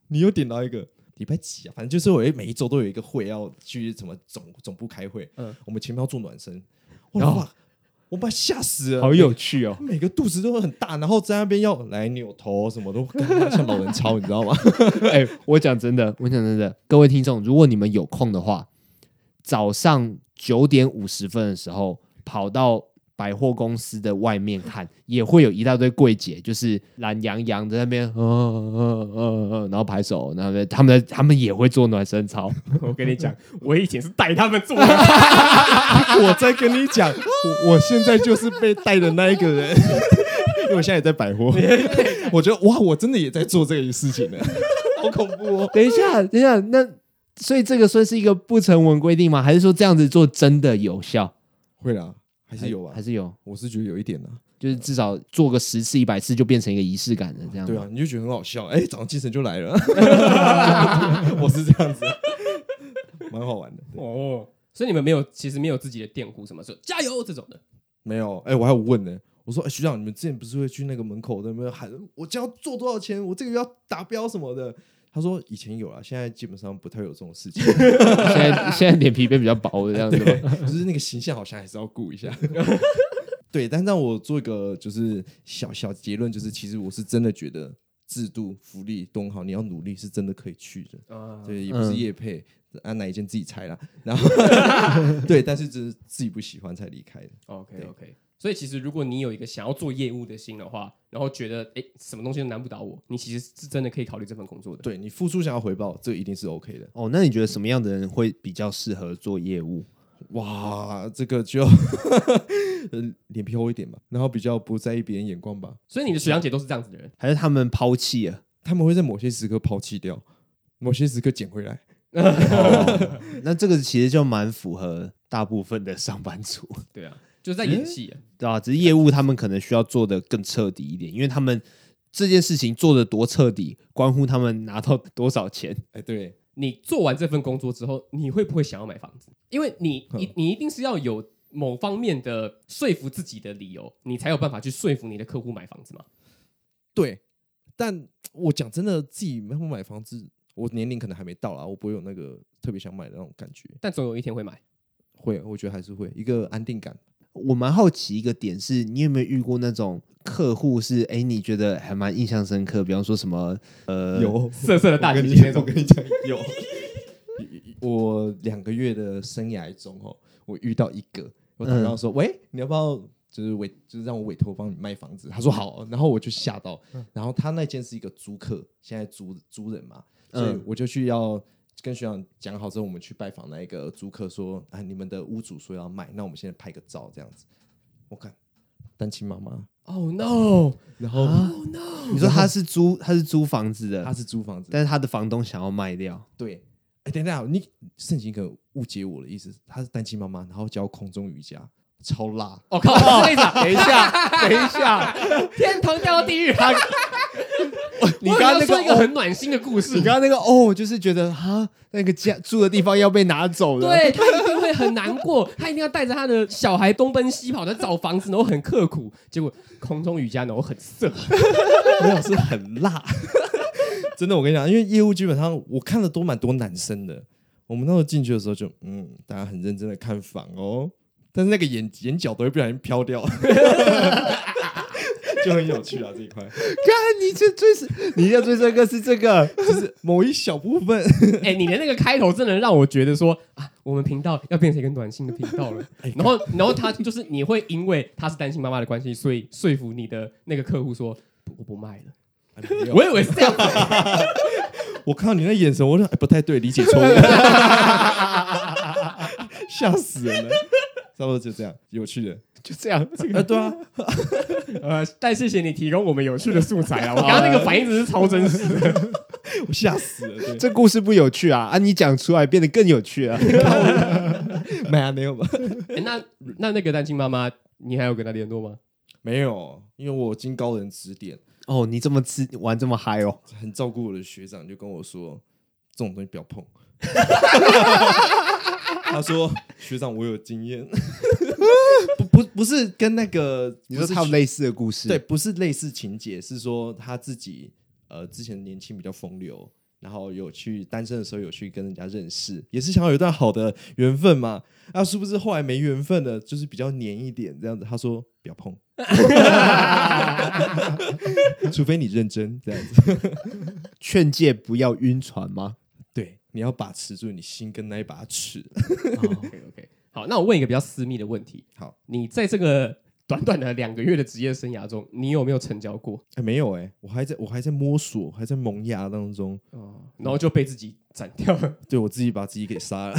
你又点到一个礼拜几啊？反正就是我每一周都有一个会要去什么总总部开会。嗯，我们前面要做暖身，哇。我把吓死了，好有趣哦！每个肚子都很大，然后在那边要来扭头，什么都像老人操，你知道吗？哎、欸，我讲真的，我讲真的，各位听众，如果你们有空的话，早上九点五十分的时候跑到。百货公司的外面看，也会有一大堆柜姐，就是懒洋洋在那边，嗯嗯嗯嗯，然后拍手，然后他们他们也会做暖身操。我跟你讲，我以前是带他们做的。我在跟你讲，我现在就是被带的那一个人，因为我现在也在百货。我觉得哇，我真的也在做这个事情呢，好恐怖哦！等一下，等一下，那所以这个算是一个不成文规定吗？还是说这样子做真的有效？会啦。还是有啊，还是有。我是觉得有一点呢、啊，就是至少做个十次、一百次，就变成一个仪式感的这样。对啊，你就觉得很好笑，哎、欸，早上精神就来了。我是这样子，蛮好玩的哦。所以你们没有，其实没有自己的电呼，什么说加油这种的，没有。哎、欸，我还有问呢，我说，哎、欸，学长，你们之前不是会去那个门口，那边喊我将要做多少钱，我这个月要达标什么的？他说以前有啊，现在基本上不太有这种事情。现在现在脸皮变比较薄的这样子，对，就是那个形象好像还是要顾一下。对，但让我做一个就是小小结论，就是其实我是真的觉得制度福利都很好，你要努力是真的可以去的。啊，对，也不是业配，按、嗯、哪一件自己猜啦。然后 对，但是只是自己不喜欢才离开的。OK OK。所以其实，如果你有一个想要做业务的心的话，然后觉得哎，什么东西都难不倒我，你其实是真的可以考虑这份工作的。对，你付出想要回报，这个一定是 OK 的。哦，那你觉得什么样的人会比较适合做业务？哇，这个就脸皮厚一点吧，然后比较不在意别人眼光吧。所以你的学长姐都是这样子的人，还是他们抛弃了？他们会在某些时刻抛弃掉，某些时刻捡回来。哦，那这个其实就蛮符合大部分的上班族。对啊。就是在演戏，对啊？只是业务他们可能需要做的更彻底一点，因为他们这件事情做的多彻底，关乎他们拿到多少钱。哎，对，你做完这份工作之后，你会不会想要买房子？因为你，你，你一定是要有某方面的说服自己的理由，你才有办法去说服你的客户买房子嘛。对，但我讲真的，自己买不买房子，我年龄可能还没到啊，我不会有那个特别想买的那种感觉。但总有一天会买，会，我觉得还是会一个安定感。我蛮好奇一个点是，你有没有遇过那种客户是哎，你觉得还蛮印象深刻？比方说什么呃，有色色的大姐姐那种。我跟你讲，有。我两个月的生涯中哦，我遇到一个，我打电话说、嗯：“喂，你要不要就是委就是让我委托帮你卖房子？”他说：“好。”然后我就吓到。然后他那间是一个租客，现在租租人嘛，所以我就去要。跟学长讲好之后，我们去拜访那一个租客，说：“啊，你们的屋主说要卖，那我们现在拍个照，这样子。”我看单亲妈妈，Oh no！然后，Oh no！你说他是租，他是租房子的，他是租房子，但是他的房东想要卖掉。对，哎，等等，你盛情可能误解我的意思，他是单亲妈妈，然后教空中瑜伽，超辣！我、oh, 靠，等一下，等一下，等一下，天堂掉到地狱。他 你刚刚那个一个很暖心的故事，你刚刚那个哦，就是觉得哈，那个家住的地方要被拿走了，对，他一定会很难过，他一定要带着他的小孩东奔西跑的找房子，然后很刻苦，结果空中瑜伽然后很色，没有是很辣，真的，我跟你讲，因为业务基本上我看了都蛮多男生的，我们那时候进去的时候就嗯，大家很认真的看房哦，但是那个眼眼角都会不小心飘掉。就很有趣啊，这一块。看，你这最是，你要最这个是这个，就是某一小部分。哎、欸，你的那个开头真的让我觉得说啊，我们频道要变成一个暖心的频道了。然后，然后他就是你会因为他是单亲妈妈的关系，所以说服你的那个客户说我不卖了。我以为是这样。我看到你那眼神，我说、欸、不太对，理解错误，吓死人了。差不多就这样，有趣的。就这样。呃，对啊，呃，但谢谢你提供我们有趣的素材啊！我 刚刚那个反应只是超真实的，我吓死了。这故事不有趣啊？啊，你讲出来变得更有趣啊！没啊，没有吧？哎，那那那个单亲妈妈，你还有跟她联络吗？没有，因为我经高人指点。哦，你这么吃玩这么嗨哦，很照顾我的学长就跟我说，这种东西不要碰。他说：“学长，我有经验，不不不是跟那个你说他有类似的故事，对，不是类似情节，是说他自己呃之前年轻比较风流，然后有去单身的时候有去跟人家认识，也是想要有一段好的缘分嘛。啊，是不是后来没缘分了，就是比较黏一点这样子？他说不要碰，除非你认真这样子，劝诫不要晕船吗？”对，你要把持住你心跟那一把尺。OK OK，好，那我问一个比较私密的问题。好，你在这个短短的两个月的职业生涯中，你有没有成交过？哎，没有哎、欸，我还在我还在摸索，还在萌芽当中。哦，然后就被自己斩掉了。对，我自己把自己给杀了。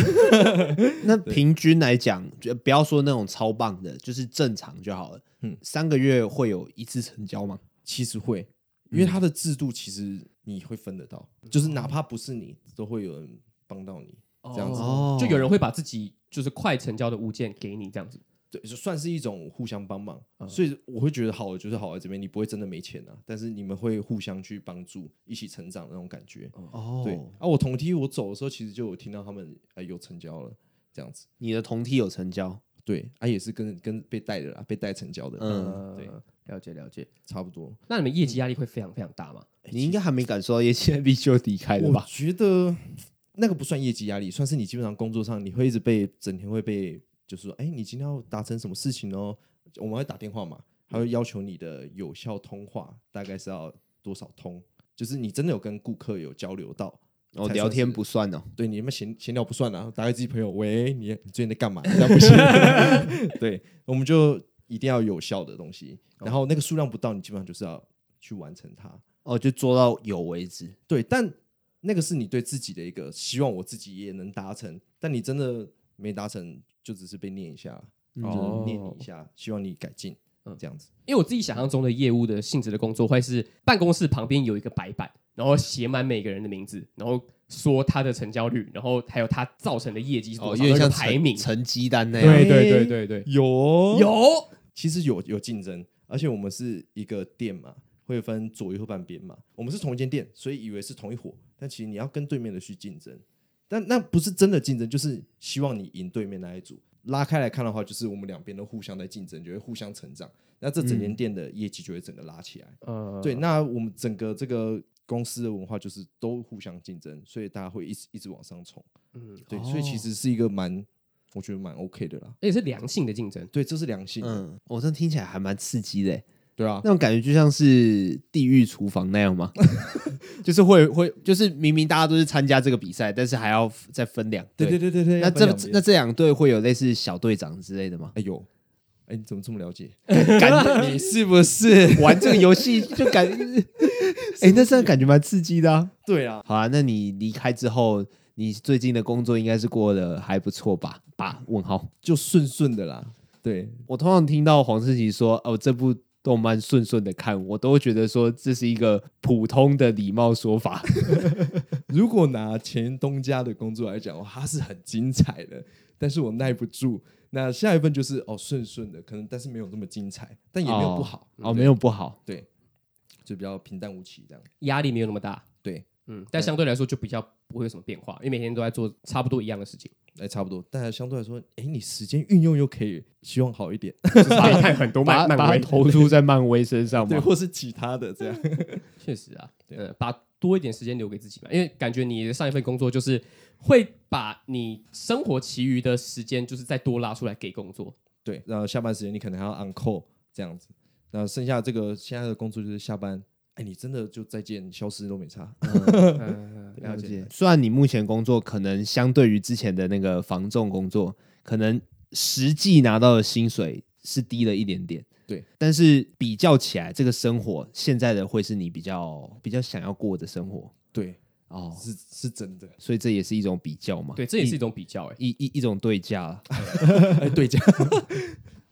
那平均来讲，就不要说那种超棒的，就是正常就好了。嗯，三个月会有一次成交吗？其实会。因为它的制度其实你会分得到，嗯、就是哪怕不是你，都会有人帮到你，这样子，哦、就有人会把自己就是快成交的物件给你，这样子，对，就算是一种互相帮忙。嗯、所以我会觉得好的就是好在这边，你不会真的没钱啊，但是你们会互相去帮助，一起成长的那种感觉。哦，对。啊，我同梯我走的时候，其实就有听到他们哎有成交了，这样子。你的同梯有成交？对，啊也是跟跟被带的啦，被带成交的。嗯，对。了解了解，差不多。那你们业绩压力会非常非常大吗？嗯、你应该还没感受到业绩压力就离开了吧？我觉得那个不算业绩压力，算是你基本上工作上你会一直被整天会被，就是说，哎、欸，你今天要达成什么事情哦？我们会打电话嘛，还会要求你的有效通话大概是要多少通？就是你真的有跟顾客有交流到，哦，聊天不算哦。对，你们闲闲聊不算啊，打给自己朋友，喂，你你最近在干嘛？这样不行。对，我们就。一定要有效的东西，然后那个数量不到，你基本上就是要去完成它，哦，就做到有为止。对，但那个是你对自己的一个希望，我自己也能达成。但你真的没达成，就只是被念一下，哦，念你一下，希望你改进，嗯，这样子。因为我自己想象中的业务的性质的工作，会是办公室旁边有一个白板，然后写满每个人的名字，然后说他的成交率，然后还有他造成的业绩，哦，有点像排名成绩单那样。对对对对对，有有。其实有有竞争，而且我们是一个店嘛，会分左右半边嘛。我们是同一间店，所以以为是同一伙，但其实你要跟对面的去竞争。但那不是真的竞争，就是希望你赢对面那一组。拉开来看的话，就是我们两边都互相在竞争，就会互相成长。那这整间店的业绩就会整个拉起来。嗯，对。那我们整个这个公司的文化就是都互相竞争，所以大家会一直一直往上冲。嗯，对。所以其实是一个蛮。我觉得蛮 OK 的啦，而且是良性的竞争。对，这是良性的。嗯，我这听起来还蛮刺激的。对啊，那种感觉就像是地狱厨房那样吗？就是会会，就是明明大家都是参加这个比赛，但是还要再分两队。对对对对对。那这那这两队会有类似小队长之类的吗？哎呦，哎，你怎么这么了解？感觉你是不是 玩这个游戏就感觉？哎，那这样感觉蛮刺激的啊。对啊。好啊，那你离开之后。你最近的工作应该是过得还不错吧？吧？问号，就顺顺的啦。对，我通常听到黄世奇说哦，这部动漫顺顺的看，我都会觉得说这是一个普通的礼貌说法。如果拿前东家的工作来讲，它是很精彩的，但是我耐不住。那下一份就是哦顺顺的，可能但是没有那么精彩，但也没有不好哦，没有不好，对，就比较平淡无奇这样，压力没有那么大，对。嗯，但相对来说就比较不会有什么变化，因为每天都在做差不多一样的事情。哎，差不多，但是相对来说，哎，你时间运用又可以希望好一点，可以看很多漫漫威，投注 在漫威身上嘛，对，或是其他的这样。确实啊，呃，把多一点时间留给自己嘛，因为感觉你的上一份工作就是会把你生活其余的时间就是再多拉出来给工作。对，然后下班时间你可能还要 on call 这样子，然后剩下这个现在的工作就是下班。哎，你真的就再见，消失都没差。嗯、了解。虽然你目前工作可能相对于之前的那个防重工作，可能实际拿到的薪水是低了一点点，对。但是比较起来，这个生活现在的会是你比较比较想要过的生活。对，哦，是是真的。所以这也是一种比较嘛？对，这也是一种比较，哎，一一一种对价，对价。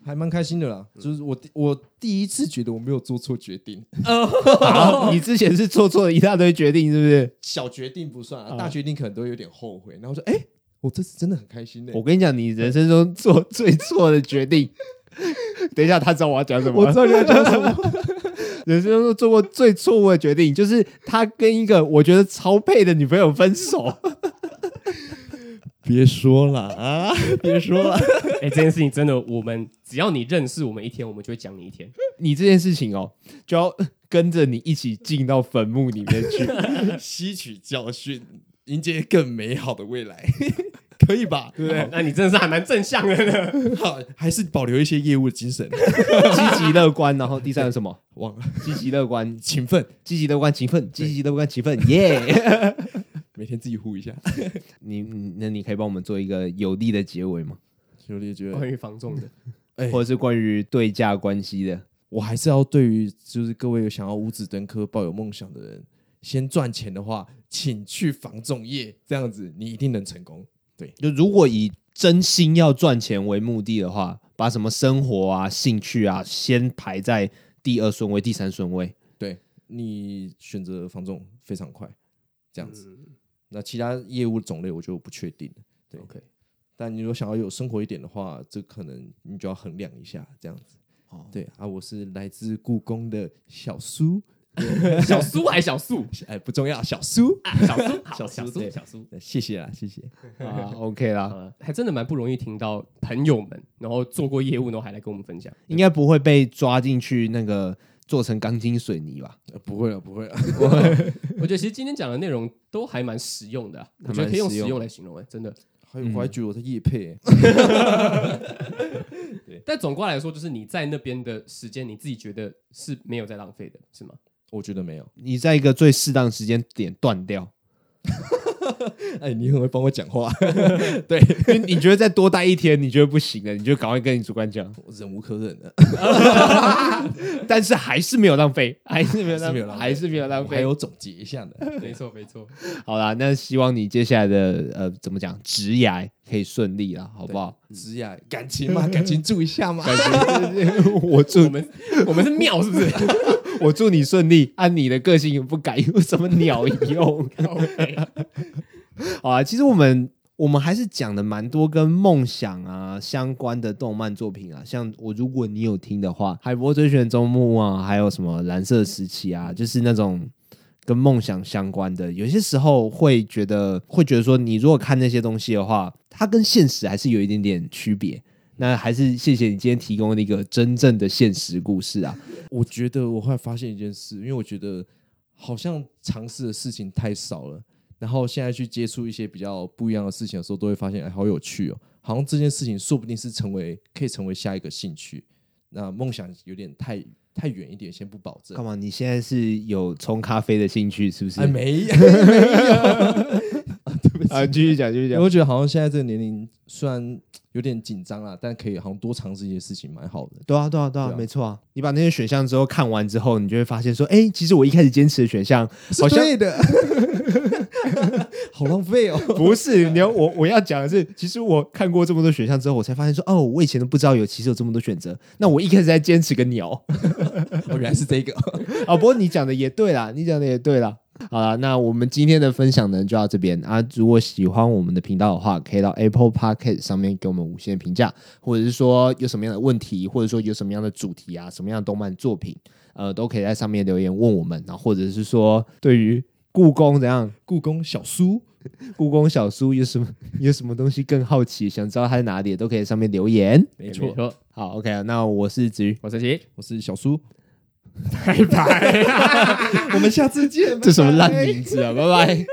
还蛮开心的啦。就是我我第一次觉得我没有做错决定。好，你之前是做错了一大堆决定，是不是？小决定不算啊，大决定可能都有点后悔。然后说，哎，我这次真的很开心的。我跟你讲，你人生中做最错的决定。等一下，他知道我要讲什么。我知道你要讲什么。人生中做过最错误的决定，就是他跟一个我觉得超配的女朋友分手。别说了啊！别说了。哎、欸，这件事情真的，我们只要你认识我们一天，我们就会讲你一天。你这件事情哦，就要跟着你一起进到坟墓里面去，吸取教训，迎接更美好的未来，可以吧？对不对？那你真的是还蛮正向的呢。好，还是保留一些业务的精神，积极乐观。然后第三个什么？忘了。积极乐观、勤奋，积极乐观、勤奋，积极乐观、勤奋，耶！每天自己呼一下，你那你可以帮我们做一个有力的结尾吗？有力的结尾，关于防重的，欸、或者是关于对价关系的，我还是要对于就是各位有想要五子登科、抱有梦想的人，先赚钱的话，请去防重业，这样子你一定能成功。对，就如果以真心要赚钱为目的的话，把什么生活啊、兴趣啊，先排在第二顺位、第三顺位。对，你选择防重非常快，这样子。嗯那其他业务种类我就不确定了，对，OK。但你如果想要有生活一点的话，这可能你就要衡量一下这样子。哦，对啊，我是来自故宫的小苏，小苏还是小苏？哎，不重要，小苏，小苏，小苏，小苏，谢谢啦，谢谢 啊，OK 啦，还真的蛮不容易听到朋友们，然后做过业务，然后还来跟我们分享，应该不会被抓进去那个。做成钢筋水泥吧？不会了，不会了。我觉得其实今天讲的内容都还蛮实用的，我觉得可以用实用来形容。哎，真的，还有我还觉得我的业配。但总括来说，就是你在那边的时间，你自己觉得是没有在浪费的，是吗？我觉得没有。你在一个最适当时间点断掉。哎，你很会帮我讲话，对，你觉得再多待一天，你觉得不行了，你就赶快跟你主管讲，我忍无可忍了。但是还是没有浪费，还是没有浪费，还是没有浪费，还有总结一下的，没错没错。好啦，那希望你接下来的呃，怎么讲，职涯可以顺利啦，好不好？职涯感情嘛，感情注一下嘛，感情我住我们我们是庙是不是？我祝你顺利，按你的个性不改，有什么鸟用？好啊，其实我们我们还是讲的蛮多跟梦想啊相关的动漫作品啊，像我如果你有听的话，《海波追寻周末》啊，还有什么《蓝色时期》啊，就是那种跟梦想相关的。有些时候会觉得，会觉得说，你如果看那些东西的话，它跟现实还是有一点点区别。那还是谢谢你今天提供的一个真正的现实故事啊！我觉得我后来发现一件事，因为我觉得好像尝试的事情太少了。然后现在去接触一些比较不一样的事情的时候，都会发现哎，好有趣哦！好像这件事情说不定是成为可以成为下一个兴趣。那梦想有点太太远一点，先不保证。干嘛？你现在是有冲咖啡的兴趣是不是？哎，没有，没有。对不起，啊，继续讲，继续讲。我觉得好像现在这个年龄虽然有点紧张啊，但可以好像多尝试一些事情，蛮好的。对啊，对啊，对啊，没错啊。你把那些选项之后看完之后，你就会发现说，哎，其实我一开始坚持的选项好像对的。好浪费哦！不是，你要我我要讲的是，其实我看过这么多选项之后，我才发现说，哦，我以前都不知道有其实有这么多选择。那我一开始在坚持个鸟，哦，原来是这个 哦。不过你讲的也对啦，你讲的也对啦。好了，那我们今天的分享呢就到这边啊。如果喜欢我们的频道的话，可以到 Apple Podcast 上面给我们五星评价，或者是说有什么样的问题，或者说有什么样的主题啊，什么样的动漫作品，呃，都可以在上面留言问我们。然后或者是说对于故宫怎样？故宫小苏，故宫小苏有什么有什么东西更好奇，想知道它在哪里，都可以在上面留言。没错，好，OK，那我是子瑜，我是奇，我是小苏，拜拜，我们下次见。这什么烂名字啊？拜拜。